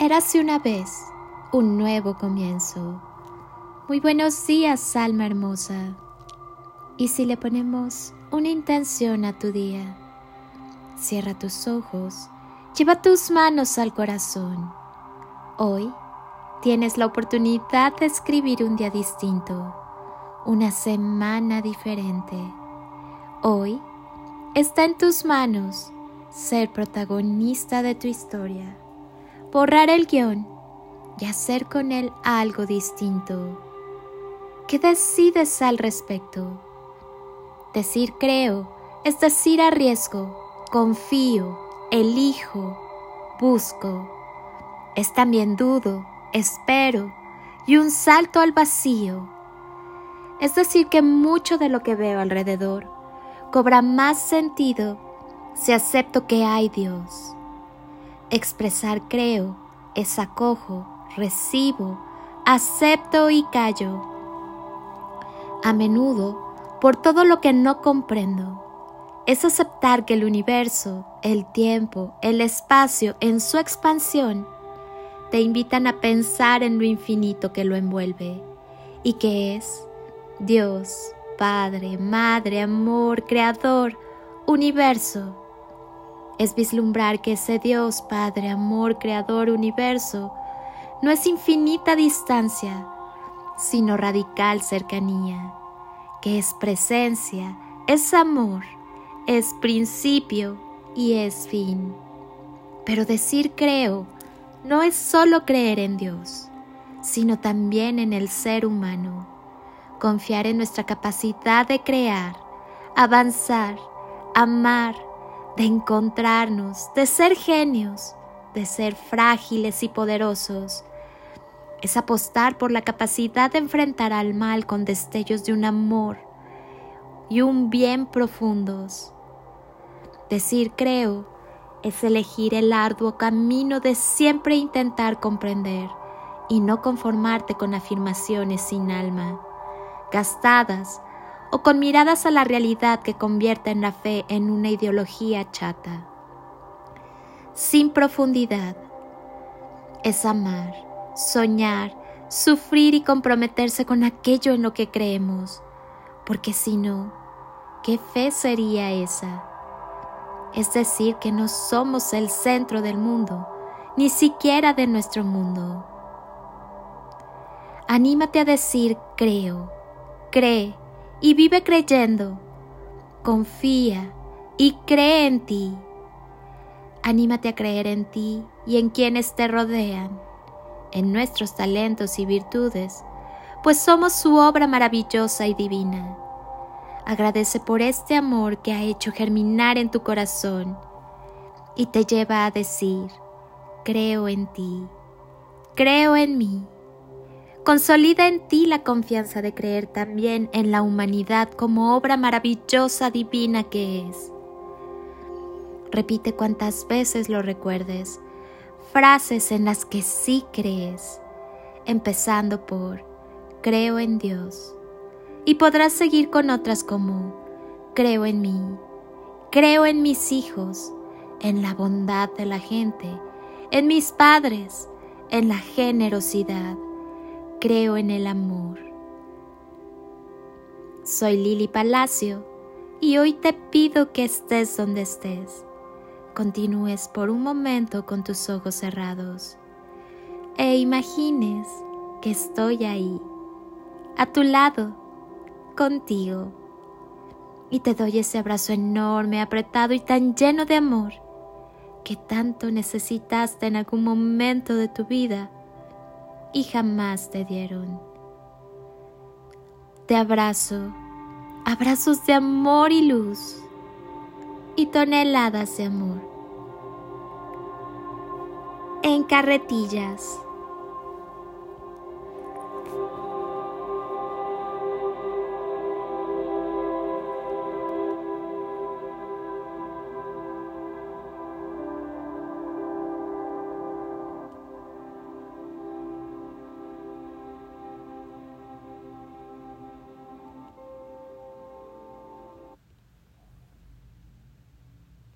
Érase una vez un nuevo comienzo. Muy buenos días, alma hermosa. Y si le ponemos una intención a tu día, cierra tus ojos, lleva tus manos al corazón. Hoy tienes la oportunidad de escribir un día distinto, una semana diferente. Hoy está en tus manos ser protagonista de tu historia borrar el guion y hacer con él algo distinto. ¿Qué decides al respecto? Decir creo es decir arriesgo, confío, elijo, busco. Es también dudo, espero y un salto al vacío. Es decir que mucho de lo que veo alrededor cobra más sentido si acepto que hay Dios. Expresar creo es acojo, recibo, acepto y callo. A menudo, por todo lo que no comprendo, es aceptar que el universo, el tiempo, el espacio en su expansión te invitan a pensar en lo infinito que lo envuelve y que es Dios, Padre, Madre, Amor, Creador, Universo es vislumbrar que ese Dios, Padre, Amor, Creador, Universo, no es infinita distancia, sino radical cercanía, que es presencia, es amor, es principio y es fin. Pero decir creo no es solo creer en Dios, sino también en el ser humano, confiar en nuestra capacidad de crear, avanzar, amar, de encontrarnos, de ser genios, de ser frágiles y poderosos. Es apostar por la capacidad de enfrentar al mal con destellos de un amor y un bien profundos. Decir creo es elegir el arduo camino de siempre intentar comprender y no conformarte con afirmaciones sin alma, gastadas o con miradas a la realidad que convierten la fe en una ideología chata. Sin profundidad es amar, soñar, sufrir y comprometerse con aquello en lo que creemos, porque si no, ¿qué fe sería esa? Es decir, que no somos el centro del mundo, ni siquiera de nuestro mundo. Anímate a decir creo, cree, y vive creyendo. Confía y cree en ti. Anímate a creer en ti y en quienes te rodean, en nuestros talentos y virtudes, pues somos su obra maravillosa y divina. Agradece por este amor que ha hecho germinar en tu corazón y te lleva a decir, creo en ti, creo en mí. Consolida en ti la confianza de creer también en la humanidad como obra maravillosa divina que es. Repite cuantas veces lo recuerdes, frases en las que sí crees, empezando por creo en Dios. Y podrás seguir con otras como creo en mí, creo en mis hijos, en la bondad de la gente, en mis padres, en la generosidad creo en el amor. Soy Lili Palacio y hoy te pido que estés donde estés. Continúes por un momento con tus ojos cerrados e imagines que estoy ahí, a tu lado, contigo. Y te doy ese abrazo enorme, apretado y tan lleno de amor que tanto necesitaste en algún momento de tu vida y jamás te dieron. Te abrazo, abrazos de amor y luz y toneladas de amor. En carretillas.